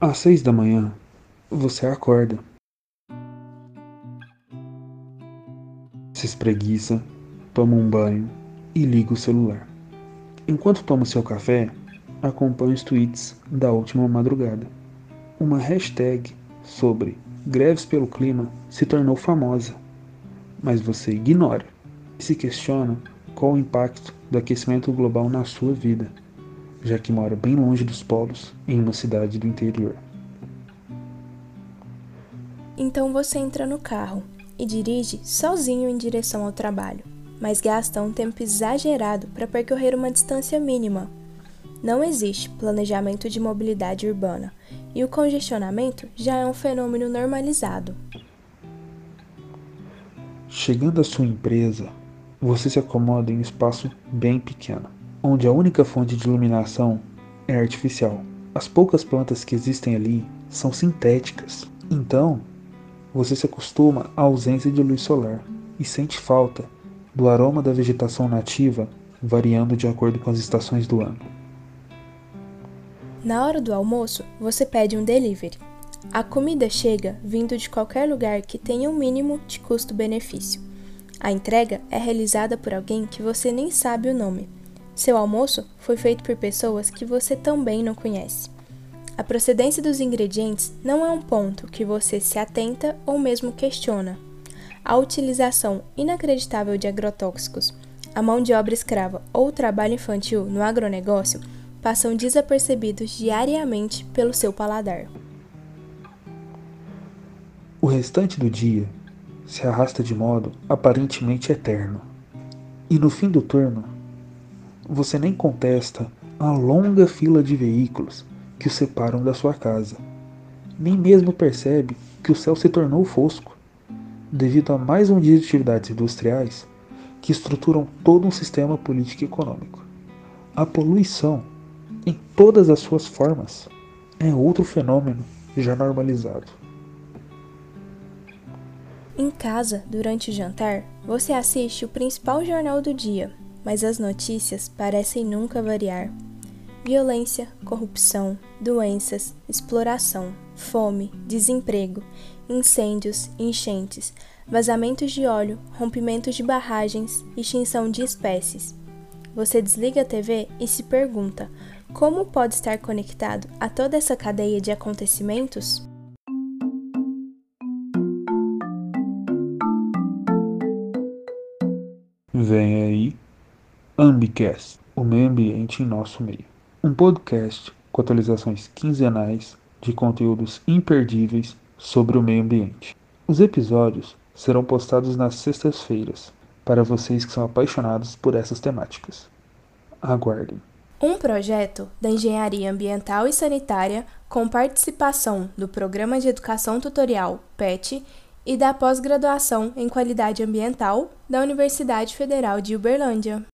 Às seis da manhã, você acorda. Se espreguiça, toma um banho e liga o celular. Enquanto toma seu café, acompanha os tweets da última madrugada. Uma hashtag sobre greves pelo clima se tornou famosa, mas você ignora e se questiona qual o impacto do aquecimento global na sua vida, já que mora bem longe dos polos em uma cidade do interior. Então você entra no carro e dirige sozinho em direção ao trabalho, mas gasta um tempo exagerado para percorrer uma distância mínima. Não existe planejamento de mobilidade urbana e o congestionamento já é um fenômeno normalizado. Chegando à sua empresa, você se acomoda em um espaço bem pequeno, onde a única fonte de iluminação é artificial. As poucas plantas que existem ali são sintéticas. Então, você se acostuma à ausência de luz solar e sente falta do aroma da vegetação nativa variando de acordo com as estações do ano. Na hora do almoço, você pede um delivery. A comida chega vindo de qualquer lugar que tenha um mínimo de custo-benefício. A entrega é realizada por alguém que você nem sabe o nome. Seu almoço foi feito por pessoas que você também não conhece. A procedência dos ingredientes não é um ponto que você se atenta ou mesmo questiona. A utilização inacreditável de agrotóxicos, a mão de obra escrava ou o trabalho infantil no agronegócio passam desapercebidos diariamente pelo seu paladar. O restante do dia se arrasta de modo aparentemente eterno. E no fim do turno, você nem contesta a longa fila de veículos que o separam da sua casa. Nem mesmo percebe que o céu se tornou fosco, devido a mais um dia de atividades industriais que estruturam todo um sistema político e econômico. A poluição, em todas as suas formas, é outro fenômeno já normalizado. Em casa, durante o jantar, você assiste o principal jornal do dia, mas as notícias parecem nunca variar. Violência, corrupção, doenças, exploração, fome, desemprego, incêndios, enchentes, vazamentos de óleo, rompimentos de barragens, extinção de espécies. Você desliga a TV e se pergunta: como pode estar conectado a toda essa cadeia de acontecimentos? Vem aí Ambicast, o meio ambiente em nosso meio. Um podcast com atualizações quinzenais de conteúdos imperdíveis sobre o meio ambiente. Os episódios serão postados nas sextas-feiras para vocês que são apaixonados por essas temáticas. Aguardem. Um projeto da Engenharia Ambiental e Sanitária com participação do Programa de Educação Tutorial PET e da pós-graduação em Qualidade Ambiental da Universidade Federal de Uberlândia.